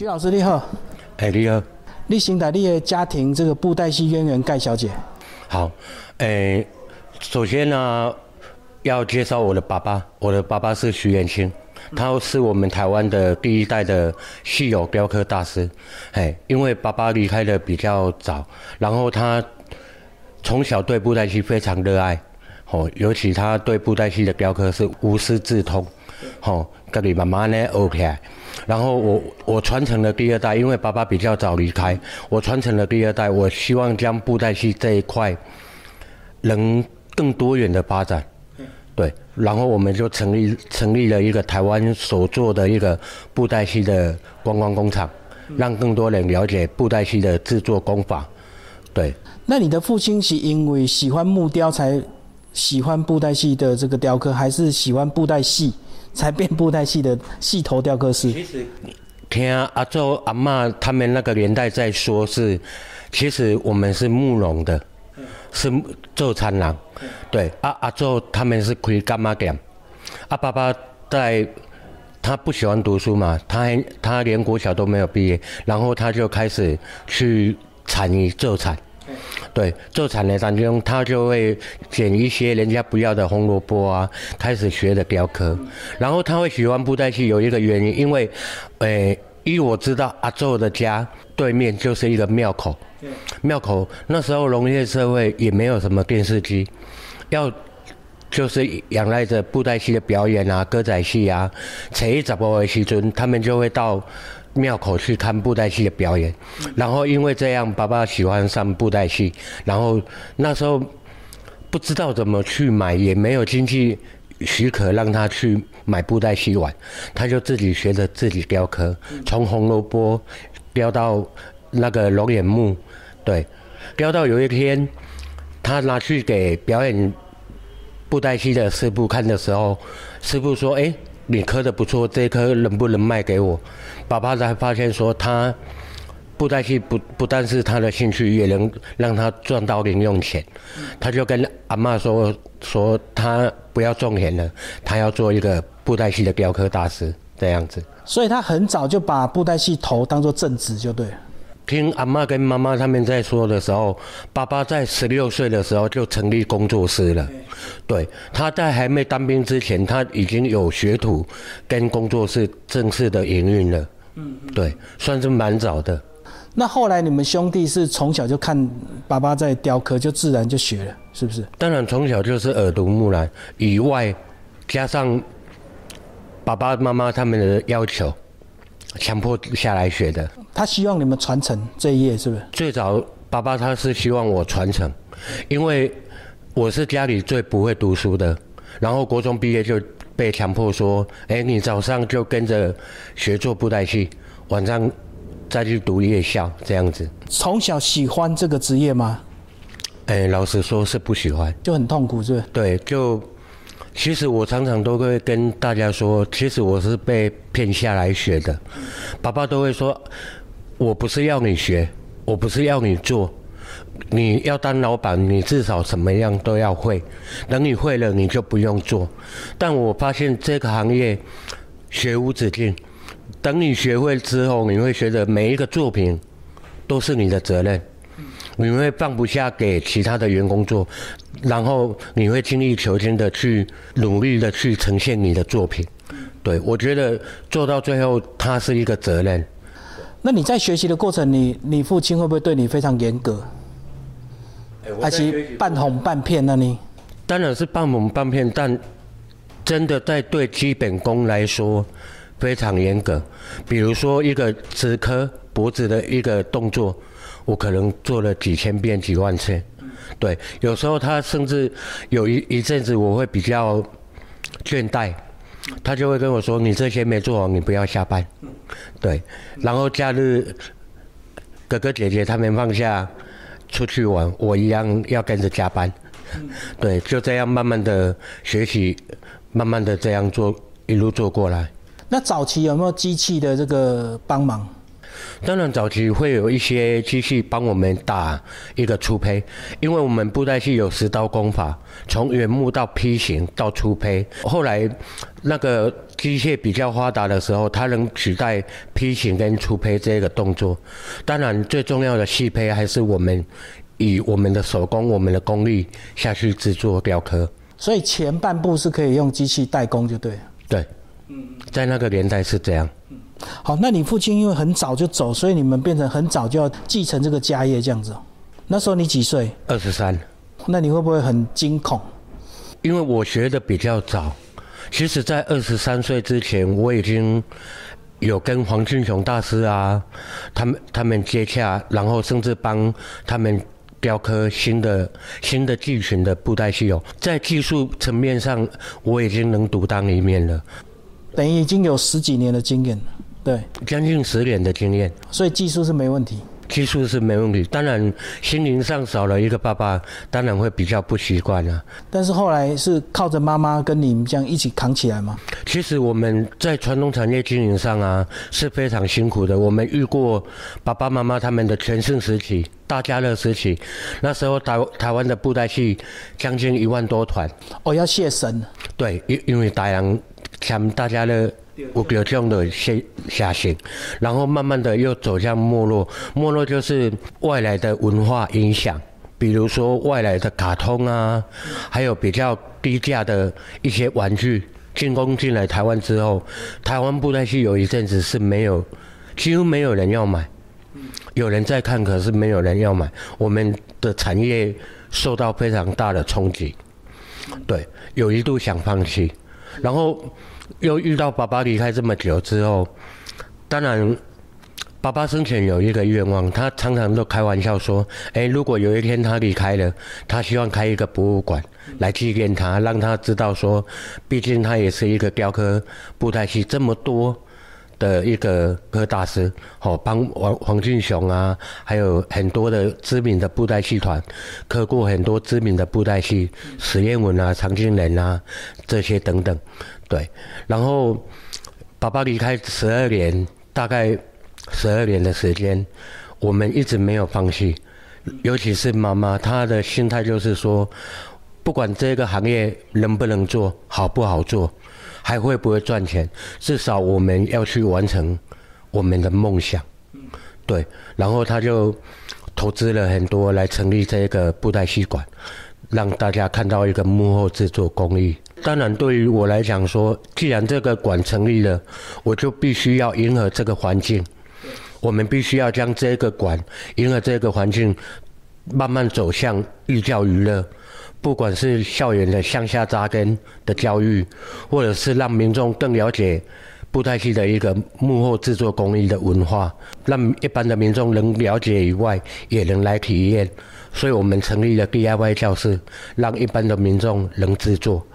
徐老师你好，哎，你好，你先带你的家庭这个布袋戏渊源盖小姐。好，哎，首先呢，要介绍我的爸爸，我的爸爸是徐元清，他是我们台湾的第一代的戏友雕刻大师。哎，因为爸爸离开的比较早，然后他从小对布袋戏非常热爱，哦，尤其他对布袋戏的雕刻是无师自通，哦，跟你慢慢呢 OK。然后我我传承了第二代，因为爸爸比较早离开，我传承了第二代。我希望将布袋戏这一块能更多元的发展，对。然后我们就成立成立了一个台湾所做的一个布袋戏的观光工厂，让更多人了解布袋戏的制作工法，对。那你的父亲是因为喜欢木雕才喜欢布袋戏的这个雕刻，还是喜欢布袋戏？才变布袋戏的戏头雕刻师。其实听阿祖阿妈他们那个年代在说，是其实我们是慕容的，是做餐郎。对，阿阿祖他们是开干妈店。阿爸爸在，他不喜欢读书嘛，他还他连国小都没有毕业，然后他就开始去产业做产。对，做产业当中，他就会捡一些人家不要的红萝卜啊，开始学的雕刻。然后他会喜欢布袋戏，有一个原因，因为，诶，依我知道，阿宙的家对面就是一个庙口。庙口那时候农业社会也没有什么电视机，要就是仰赖着布袋戏的表演啊，歌仔戏啊，初一十五的时阵，他们就会到。庙口去看布袋戏的表演，然后因为这样，爸爸喜欢上布袋戏，然后那时候不知道怎么去买，也没有经济许可让他去买布袋戏玩，他就自己学着自己雕刻，从红萝卜雕到那个龙眼木，对，雕到有一天他拿去给表演布袋戏的师傅看的时候，师傅说：“哎。”你刻的不错，这颗能不能卖给我？爸爸才发现说，他布袋戏不不但是他的兴趣，也能让他赚到零用钱。他就跟阿妈说说，他不要种田了，他要做一个布袋戏的雕刻大师这样子。所以他很早就把布袋戏头当做正职，就对。听阿妈跟妈妈他们在说的时候，爸爸在十六岁的时候就成立工作室了。对，他在还没当兵之前，他已经有学徒跟工作室正式的营运了。嗯，对，算是蛮早的。那后来你们兄弟是从小就看爸爸在雕刻，就自然就学了，是不是？当然，从小就是耳濡目染，以外加上爸爸妈妈他们的要求。强迫下来学的，他希望你们传承这一页，是不是？最早爸爸他是希望我传承，因为我是家里最不会读书的，然后国中毕业就被强迫说：“哎，你早上就跟着学做布袋戏，晚上再去读夜校，这样子。”从小喜欢这个职业吗？哎，老实说是不喜欢，就很痛苦，是不是？对，就。其实我常常都会跟大家说，其实我是被骗下来学的。爸爸都会说，我不是要你学，我不是要你做，你要当老板，你至少什么样都要会。等你会了，你就不用做。但我发现这个行业学无止境。等你学会之后，你会觉得每一个作品都是你的责任。你会放不下给其他的员工做，然后你会精益求精的去努力的去呈现你的作品。对我觉得做到最后，它是一个责任。那你在学习的过程，你你父亲会不会对你非常严格？还是半哄半骗呢？你当然是半哄半骗，但真的在对基本功来说非常严格。比如说一个直磕脖子的一个动作。我可能做了几千遍、几万次，对，有时候他甚至有一一阵子我会比较倦怠，他就会跟我说：“你这些没做好，你不要下班。”对，然后假日哥哥姐姐他们放假出去玩，我一样要跟着加班。对，就这样慢慢的学习，慢慢的这样做，一路做过来。那早期有没有机器的这个帮忙？当然早期会有一些机器帮我们打一个粗胚，因为我们布袋戏有十刀功法，从原木到批型到粗胚。后来那个机械比较发达的时候，它能取代批型跟粗胚这个动作。当然最重要的细胚还是我们以我们的手工、我们的功力下去制作雕刻。所以前半部是可以用机器代工，就对了。对，在那个年代是这样。好，那你父亲因为很早就走，所以你们变成很早就要继承这个家业这样子。那时候你几岁？二十三。那你会不会很惊恐？因为我学的比较早，其实在二十三岁之前，我已经有跟黄俊雄大师啊，他们他们接洽，然后甚至帮他们。雕刻新的新的剧群的布袋戏哦，在技术层面上，我已经能独当一面了。等于已经有十几年的经验了，对，将近十年的经验，所以技术是没问题。技术是没问题，当然心灵上少了一个爸爸，当然会比较不习惯啊。但是后来是靠着妈妈跟你们这样一起扛起来吗？其实我们在传统产业经营上啊是非常辛苦的。我们遇过爸爸妈妈他们的全盛时期、大家乐时期，那时候台台湾的布袋戏将近一万多团。哦，要谢神。对，因因为大洋像大家乐。我有这样的下下行，然后慢慢的又走向没落。没落就是外来的文化影响，比如说外来的卡通啊，还有比较低价的一些玩具进攻进来台湾之后，台湾布袋戏有一阵子是没有，几乎没有人要买。有人在看，可是没有人要买。我们的产业受到非常大的冲击，对，有一度想放弃，然后。又遇到爸爸离开这么久之后，当然，爸爸生前有一个愿望，他常常都开玩笑说：“哎，如果有一天他离开了，他希望开一个博物馆来纪念他，让他知道说，毕竟他也是一个雕刻布袋戏这么多的一个刻大师，好帮黄黄俊雄啊，还有很多的知名的布袋戏团刻过很多知名的布袋戏，史艳文啊、常静人啊这些等等。”对，然后爸爸离开十二年，大概十二年的时间，我们一直没有放弃。尤其是妈妈，她的心态就是说，不管这个行业能不能做好不好做，还会不会赚钱，至少我们要去完成我们的梦想。对，然后他就投资了很多来成立这个布袋戏馆，让大家看到一个幕后制作工艺。当然，对于我来讲说，既然这个馆成立了，我就必须要迎合这个环境。我们必须要将这个馆迎合这个环境，慢慢走向寓教于乐。不管是校园的向下扎根的教育，或者是让民众更了解布袋戏的一个幕后制作工艺的文化，让一般的民众能了解以外，也能来体验。所以我们成立了 DIY 教室，让一般的民众能制作。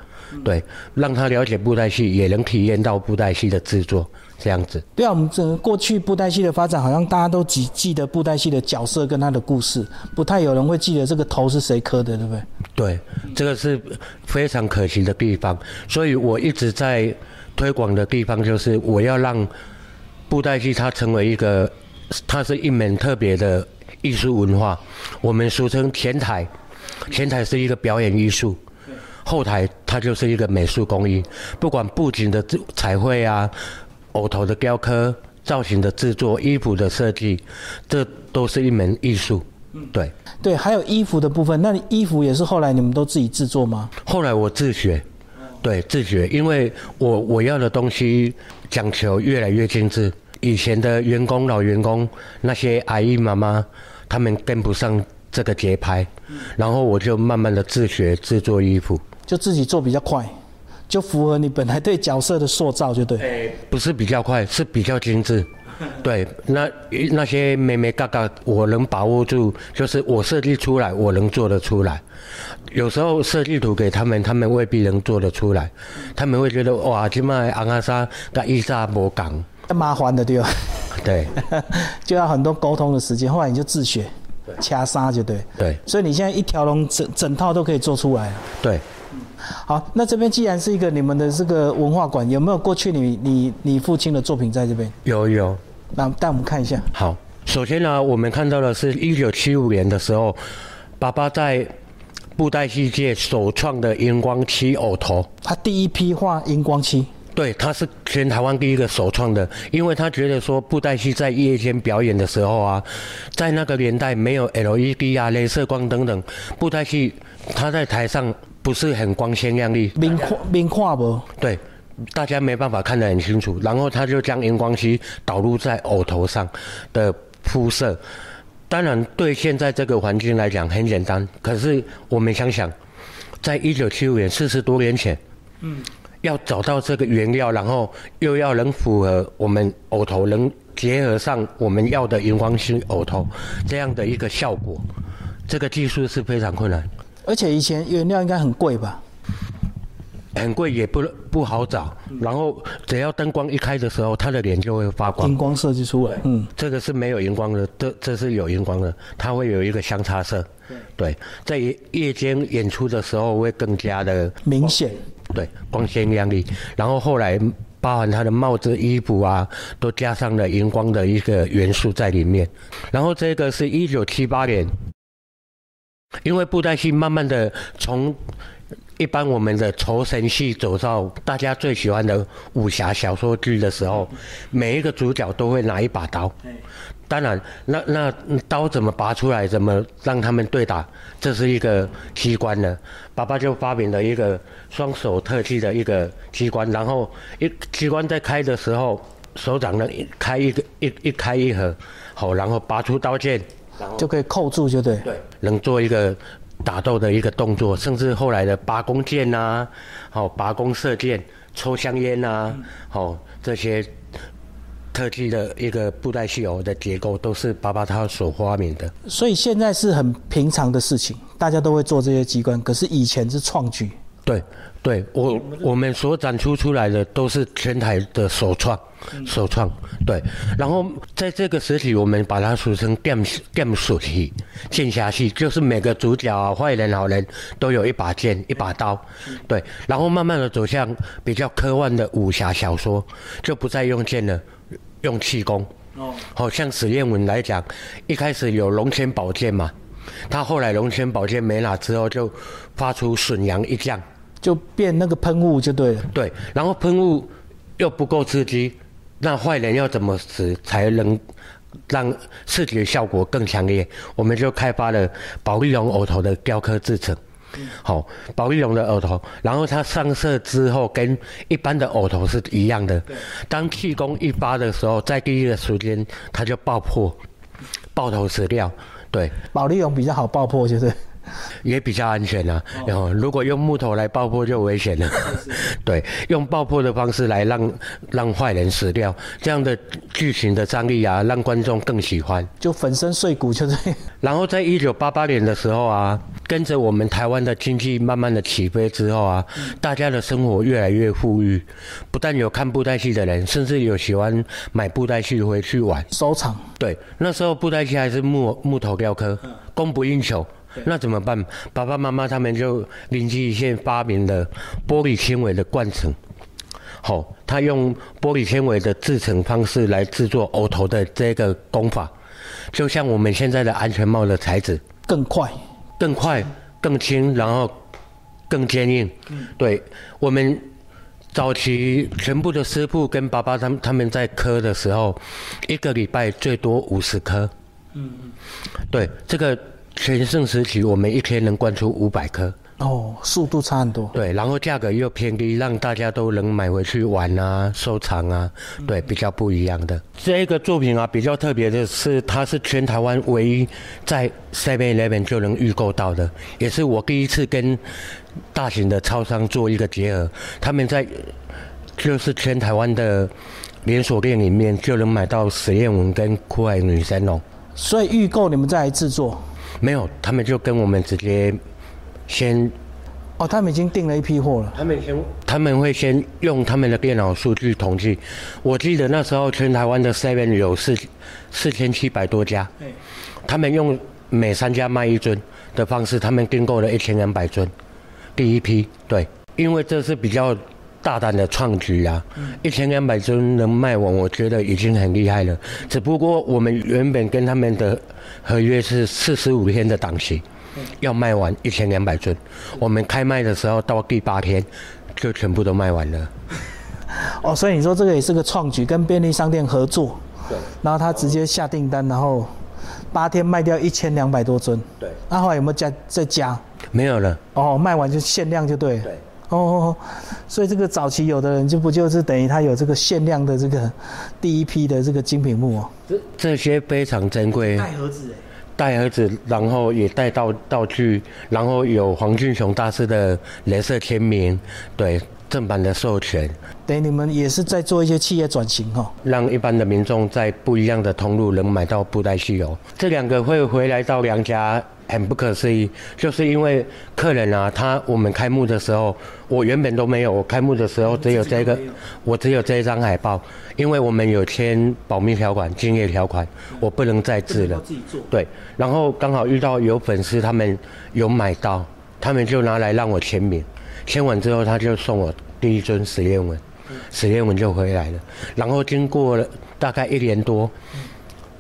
对，让他了解布袋戏，也能体验到布袋戏的制作，这样子。对啊，我们整个过去布袋戏的发展，好像大家都只记得布袋戏的角色跟他的故事，不太有人会记得这个头是谁磕的，对不对？对，这个是非常可惜的地方。所以我一直在推广的地方，就是我要让布袋戏它成为一个，它是一门特别的艺术文化。我们俗称前台，前台是一个表演艺术。后台它就是一个美术工艺，不管布景的彩绘啊、偶头的雕刻、造型的制作、衣服的设计，这都是一门艺术。对对，还有衣服的部分，那衣服也是后来你们都自己制作吗？后来我自学，对自学，因为我我要的东西讲求越来越精致，以前的员工老员工那些阿姨妈妈，他们跟不上这个节拍，然后我就慢慢的自学制作衣服。就自己做比较快，就符合你本来对角色的塑造，就对。哎，不是比较快，是比较精致。对，那那些妹妹嘎嘎，我能把握住，就是我设计出来，我能做得出来。有时候设计图给他们，他们未必能做得出来，他们会觉得哇，今麦昂阿莎跟伊莎无讲，麻烦的对吧？对，就要很多沟通的时间。后来你就自学，掐杀就对。对，所以你现在一条龙整整套都可以做出来。对。好，那这边既然是一个你们的这个文化馆，有没有过去你你你父亲的作品在这边？有有，那带我们看一下。好，首先呢，我们看到的是一九七五年的时候，爸爸在布袋戏界首创的荧光漆偶头。他第一批画荧光漆，对，他是全台湾第一个首创的，因为他觉得说布袋戏在夜间表演的时候啊，在那个年代没有 LED 啊、镭射光等等，布袋戏他在台上不是很光鲜亮丽，明看明看不？对，大家没办法看得很清楚，然后他就将荧光漆导入在偶头上的铺设。当然，对现在这个环境来讲很简单，可是我们想想，在一九七五年四十多年前，嗯，要找到这个原料，然后又要能符合我们偶头，能结合上我们要的荧光漆偶头这样的一个效果，这个技术是非常困难。而且以前原料应该很贵吧？很贵也不不好找，然后只要灯光一开的时候，他的脸就会发光。荧光设计出来，嗯，这个是没有荧光的，这这是有荧光的，它会有一个相差色。对，在夜夜间演出的时候会更加的明显。对，光鲜亮丽。然后后来包含他的帽子、衣服啊，都加上了荧光的一个元素在里面。然后这个是一九七八年，因为布袋戏慢慢的从。一般我们的酬神戏走到大家最喜欢的武侠小说剧的时候，每一个主角都会拿一把刀。当然，那那刀怎么拔出来，怎么让他们对打，这是一个机关呢？爸爸就发明了一个双手特技的一个机关，然后一机关在开的时候，手掌能开一个一一开一合，好，然后拔出刀剑，就可以扣住，就对。对，能做一个。打斗的一个动作，甚至后来的拔弓箭呐，好拔弓射箭、抽香烟呐，好这些特技的一个布袋戏偶的结构，都是爸爸他所发明的。所以现在是很平常的事情，大家都会做这些机关。可是以前是创举。对，对我我们所展出出来的都是全台的首创，首创。对，然后在这个时期，我们把它俗称 “game game 戏”，剑侠戏，就是每个主角啊，坏人好人都有一把剑，一把刀。对，然后慢慢的走向比较科幻的武侠小说，就不再用剑了，用气功。哦，好像史艳文来讲，一开始有龙泉宝剑嘛，他后来龙泉宝剑没了之后，就发出损阳一将。就变那个喷雾就对了。对，然后喷雾又不够刺激，那坏人要怎么死才能让视觉效果更强烈？我们就开发了宝丽龙偶头的雕刻制成。好，宝丽龙的耳头，然后它上色之后跟一般的耳头是一样的。当气功一发的时候，在第一个时间它就爆破，爆头死掉。对，宝丽龙比较好爆破，就是。也比较安全啊。然后如果用木头来爆破就危险了。对，用爆破的方式来让让坏人死掉，这样的剧情的张力啊，让观众更喜欢。就粉身碎骨，就是。然后在一九八八年的时候啊，跟着我们台湾的经济慢慢的起飞之后啊，大家的生活越来越富裕，不但有看布袋戏的人，甚至有喜欢买布袋戏回去玩收藏。对，那时候布袋戏还是木木头雕刻，供不应求。那怎么办？爸爸妈妈他们就灵机一现，发明了玻璃纤维的灌层。好，他用玻璃纤维的制成方式来制作偶头的这个工法，就像我们现在的安全帽的材质，更快、更快、更轻，然后更坚硬。对，我们早期全部的师傅跟爸爸他们他们在磕的时候，一个礼拜最多五十颗。嗯嗯，对这个。全盛时期，我们一天能灌出五百颗。哦，速度差很多。对，然后价格又偏低，让大家都能买回去玩啊、收藏啊。对，比较不一样的。这个作品啊，比较特别的是，它是全台湾唯一在 Seven Eleven 就能预购到的，也是我第一次跟大型的超商做一个结合。他们在就是全台湾的连锁店里面就能买到实验文跟酷爱女神龙。所以预购你们再来制作。没有，他们就跟我们直接先哦，他们已经订了一批货了。他们先他们会先用他们的电脑数据统计。我记得那时候全台湾的 Seven 有四四千七百多家，他们用每三家卖一尊的方式，他们订购了一千两百尊，第一批对，因为这是比较大胆的创举啊！一千两百尊能卖完，我觉得已经很厉害了。只不过我们原本跟他们的合约是四十五天的档期，要卖完一千两百尊。我们开卖的时候到第八天就全部都卖完了。哦，所以你说这个也是个创举，跟便利商店合作，对，然后他直接下订单，然后八天卖掉一千两百多尊。对，那后来有没有加再加？没有了。哦，卖完就限量就对。对。哦，所以这个早期有的人就不就是等于他有这个限量的这个第一批的这个精品木哦。这这些非常珍贵。带盒子哎。带盒子，然后也带道道具，然后有黄俊雄大师的镭射签名，对。正版的授权，等于你们也是在做一些企业转型哈，让一般的民众在不一样的通路能买到布袋戏油。这两个会回来到娘家，很不可思议，就是因为客人啊，他我们开幕的时候，我原本都没有，我开幕的时候只有这个，我只有这一张海报，因为我们有签保密条款、敬业条款，我不能再制了。对，然后刚好遇到有粉丝，他们有买到，他们就拿来让我签名。签完之后，他就送我第一尊史艳文，史艳文就回来了。然后经过了大概一年多，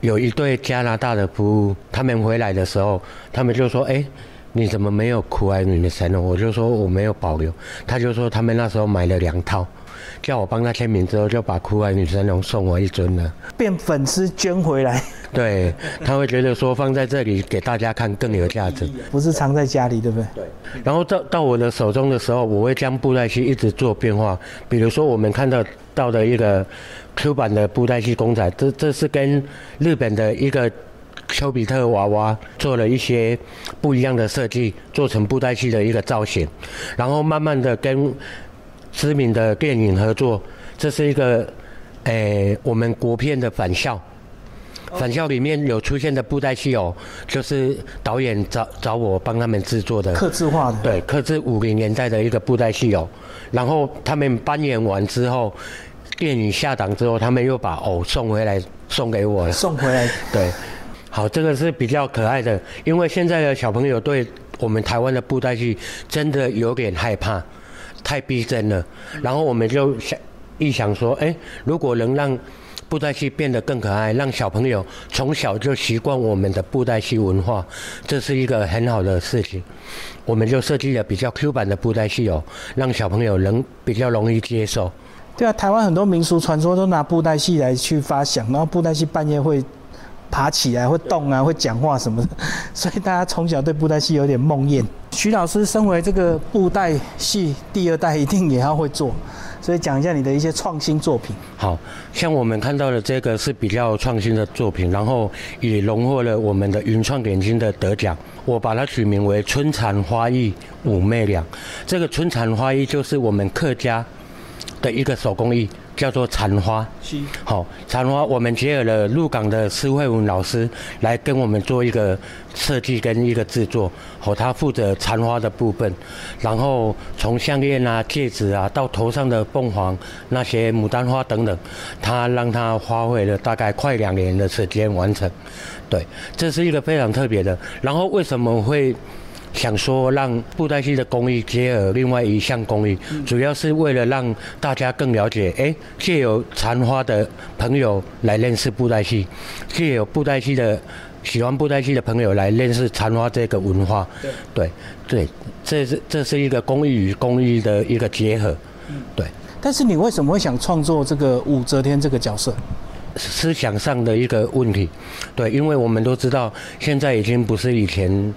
有一对加拿大的夫妇，他们回来的时候，他们就说：“哎，你怎么没有苦爱女的神龙？”我就说我没有保留。他就说他们那时候买了两套。叫我帮他签名之后，就把酷爱女神龙送我一尊了。变粉丝捐回来，对他会觉得说放在这里给大家看更有价值，不是藏在家里，对不对？对。然后到到我的手中的时候，我会将布袋戏一直做变化。比如说我们看到到的一个 Q 版的布袋戏公仔，这这是跟日本的一个丘比特娃娃做了一些不一样的设计，做成布袋戏的一个造型。然后慢慢的跟知名的电影合作，这是一个，诶，我们国片的返校，返校里面有出现的布袋戏哦，就是导演找找我帮他们制作的，刻字化的，对，刻字五零年代的一个布袋戏哦，然后他们扮演完之后，电影下档之后，他们又把偶送回来送给我了，送回来，对，好，这个是比较可爱的，因为现在的小朋友对我们台湾的布袋戏真的有点害怕。太逼真了，然后我们就想一想说，哎，如果能让布袋戏变得更可爱，让小朋友从小就习惯我们的布袋戏文化，这是一个很好的事情。我们就设计了比较 Q 版的布袋戏哦，让小朋友能比较容易接受。对啊，台湾很多民俗传说都拿布袋戏来去发想，然后布袋戏半夜会。爬起来会动啊，会讲话什么的，所以大家从小对布袋戏有点梦魇。徐老师身为这个布袋戏第二代，一定也要会做，所以讲一下你的一些创新作品。好像我们看到的这个是比较创新的作品，然后也荣获了我们的云创点金的得奖。我把它取名为“春蚕花艺五媚娘”。这个“春蚕花艺”就是我们客家的一个手工艺。叫做缠花，好，缠花我们结合了鹿港的施慧文老师来跟我们做一个设计跟一个制作，好，他负责缠花的部分，然后从项链啊、戒指啊到头上的凤凰那些牡丹花等等，他让他花费了大概快两年的时间完成，对，这是一个非常特别的。然后为什么会？想说让布袋戏的工艺结合另外一项工艺，主要是为了让大家更了解，哎，借由残花的朋友来认识布袋戏，借由布袋戏的喜欢布袋戏的朋友来认识残花这个文化。对，对，这是这是一个工艺与工艺的一个结合。对。但是你为什么会想创作这个武则天这个角色？思想上的一个问题。对，因为我们都知道，现在已经不是以前。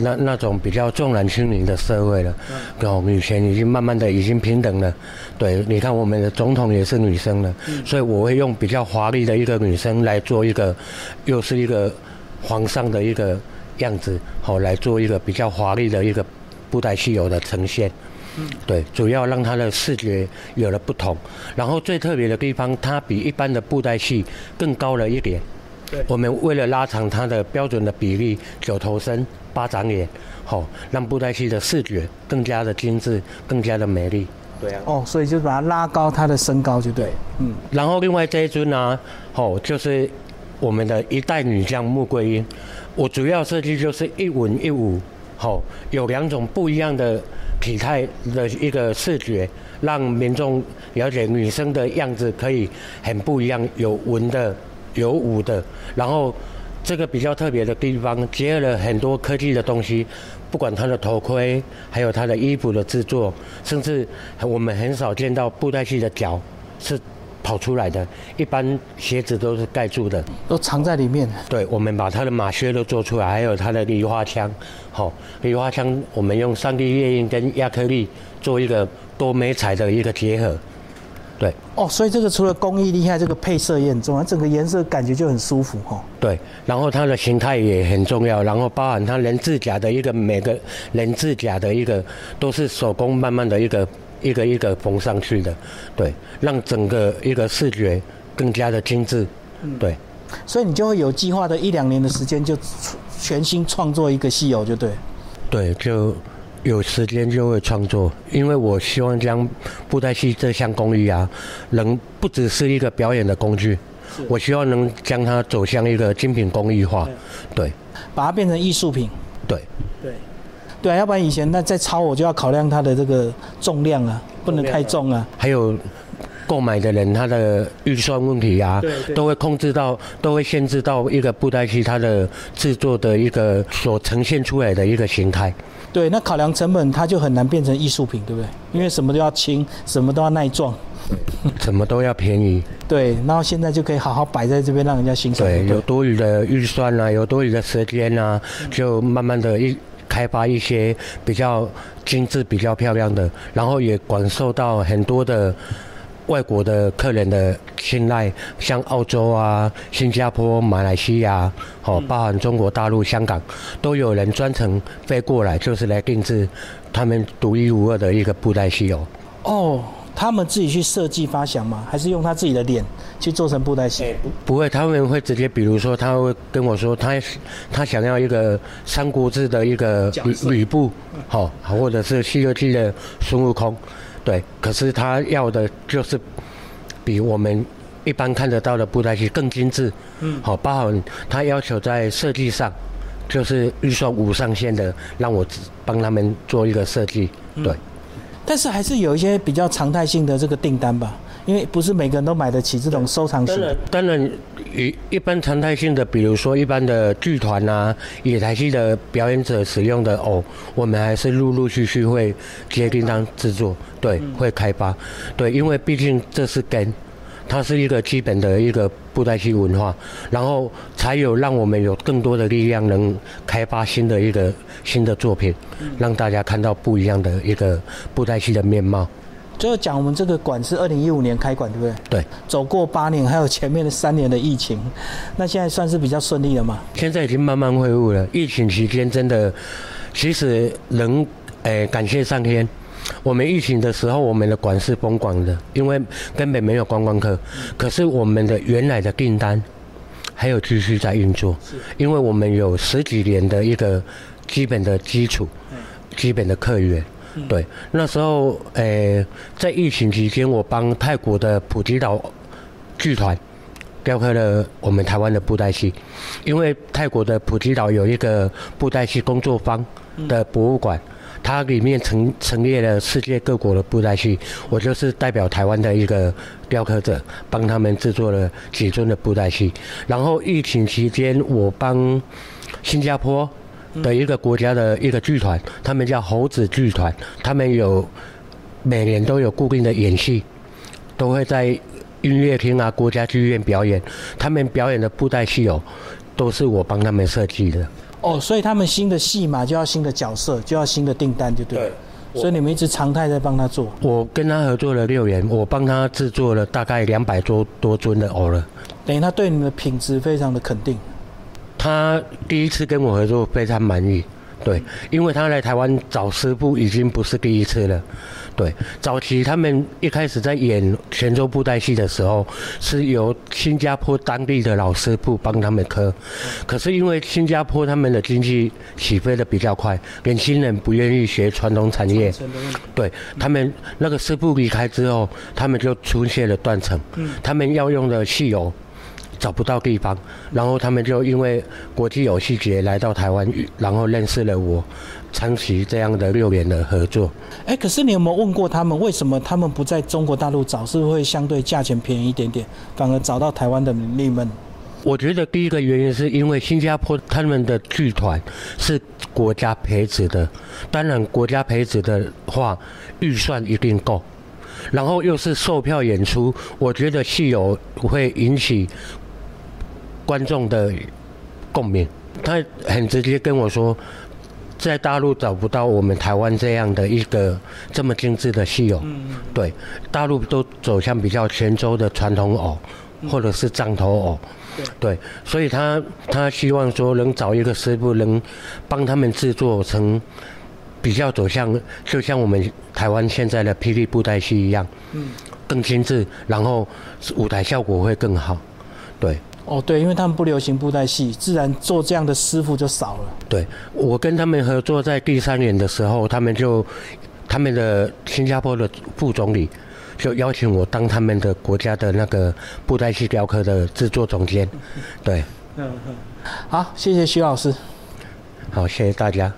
那那种比较重男轻女的社会了，哦，以前已经慢慢的已经平等了，对，你看我们的总统也是女生了，所以我会用比较华丽的一个女生来做一个，又是一个皇上的一个样子，好来做一个比较华丽的一个布袋戏有的呈现，对，主要让她的视觉有了不同，然后最特别的地方，它比一般的布袋戏更高了一点。我们为了拉长它的标准的比例，九头身、八掌脸，好，让布袋戏的视觉更加的精致，更加的美丽。对啊。哦，所以就把它拉高它的身高就对。嗯。然后另外这一尊呢，哦，就是我们的一代女将穆桂英。我主要设计就是一文一武，好，有两种不一样的体态的一个视觉，让民众了解女生的样子可以很不一样，有文的，有武的，然后这个比较特别的地方，结合了很多科技的东西，不管它的头盔，还有它的衣服的制作，甚至我们很少见到布袋戏的脚是。跑出来的，一般鞋子都是盖住的，都藏在里面。对，我们把它的马靴都做出来，还有它的梨花枪。好，梨花枪我们用三 D 列印跟亚克力做一个多美彩的一个结合。对。哦，所以这个除了工艺厉害，这个配色也很重要，整个颜色感觉就很舒服哈。对，然后它的形态也很重要，然后包含它人字甲的一个每个人字甲的一个都是手工慢慢的一个。一个一个缝上去的，对，让整个一个视觉更加的精致，对。所以你就会有计划的一两年的时间，就全新创作一个戏偶，就对。对，就有时间就会创作，因为我希望将布袋戏这项工艺啊，能不只是一个表演的工具，我希望能将它走向一个精品工艺化，对，把它变成艺术品，对。对啊，要不然以前那再抄我就要考量它的这个重量啊，不能太重啊。还有购买的人他的预算问题啊，都会控制到，都会限制到一个布袋戏它的制作的一个所呈现出来的一个形态。对，那考量成本，它就很难变成艺术品，对不对？因为什么都要轻，什么都要耐撞，什么都要便宜。对，然后现在就可以好好摆在这边，让人家欣赏。对，有多余的预算啊，有多余的时间啊，就慢慢的一。开发一些比较精致、比较漂亮的，然后也感受到很多的外国的客人的青睐，像澳洲啊、新加坡、马来西亚，哦，包含中国大陆、香港，都有人专程飞过来，就是来定制他们独一无二的一个布袋戏哦。哦。他们自己去设计发想吗？还是用他自己的脸去做成布袋戏？不会，他们会直接，比如说，他会跟我说，他他想要一个《三国志》的一个吕吕布，好，或者是《西游记》的孙悟空，对。可是他要的就是比我们一般看得到的布袋戏更精致，嗯，好，包含他要求在设计上，就是预算无上限的，让我帮他们做一个设计，对。但是还是有一些比较常态性的这个订单吧，因为不是每个人都买得起这种收藏型。当然，一一般常态性的，比如说一般的剧团啊、野台戏的表演者使用的偶，我们还是陆陆续续会接订单制作，对，会开发，对，因为毕竟这是根。它是一个基本的一个布袋戏文化，然后才有让我们有更多的力量，能开发新的一个新的作品，让大家看到不一样的一个布袋戏的面貌。最后讲，我们这个馆是二零一五年开馆，对不对？对。走过八年，还有前面的三年的疫情，那现在算是比较顺利了嘛？现在已经慢慢恢复了。疫情期间真的，其实能，诶，感谢上天。我们疫情的时候，我们的馆是封馆的，因为根本没有观光客。可是我们的原来的订单还有继续在运作，因为我们有十几年的一个基本的基础，基本的客源。对，那时候诶，在疫情期间，我帮泰国的普吉岛剧团雕刻了我们台湾的布袋戏，因为泰国的普吉岛有一个布袋戏工作坊的博物馆。它里面陈陈列了世界各国的布袋戏，我就是代表台湾的一个雕刻者，帮他们制作了几尊的布袋戏。然后疫情期间，我帮新加坡的一个国家的一个剧团，他们叫猴子剧团，他们有每年都有固定的演戏，都会在音乐厅啊、国家剧院表演。他们表演的布袋戏哦，都是我帮他们设计的。哦，所以他们新的戏嘛就要新的角色，就要新的订单，就对。对。所以你们一直常态在帮他做。我跟他合作了六年，我帮他制作了大概两百多多尊的偶了。等于他对你们的品质非常的肯定。他第一次跟我合作非常满意。对，因为他来台湾找师傅已经不是第一次了。对，早期他们一开始在演泉州布袋戏的时候，是由新加坡当地的老师傅帮他们刻。可是因为新加坡他们的经济起飞的比较快，年轻人不愿意学传统产业。对他们那个师傅离开之后，他们就出现了断层。他们要用的戏偶。找不到地方，然后他们就因为国际游戏节来到台湾，然后认识了我，长期这样的六年的合作。哎，可是你有没有问过他们，为什么他们不在中国大陆找，是不是会相对价钱便宜一点点，反而找到台湾的你们？我觉得第一个原因是因为新加坡他们的剧团是国家培植的，当然国家培植的话，预算一定够，然后又是售票演出，我觉得戏友会引起观众的共鸣。他很直接跟我说，在大陆找不到我们台湾这样的一个这么精致的戏友，对，大陆都走向比较泉州的传统偶，或者是藏头偶。对，所以他他希望说能找一个师傅，能帮他们制作成比较走向，就像我们台湾现在的霹雳布袋戏一样，嗯，更精致，然后舞台效果会更好。对，哦对，因为他们不流行布袋戏，自然做这样的师傅就少了。对，我跟他们合作在第三年的时候，他们就他们的新加坡的副总理。就邀请我当他们的国家的那个布袋戏雕刻的制作总监，对，嗯好，谢谢徐老师，好，谢谢大家。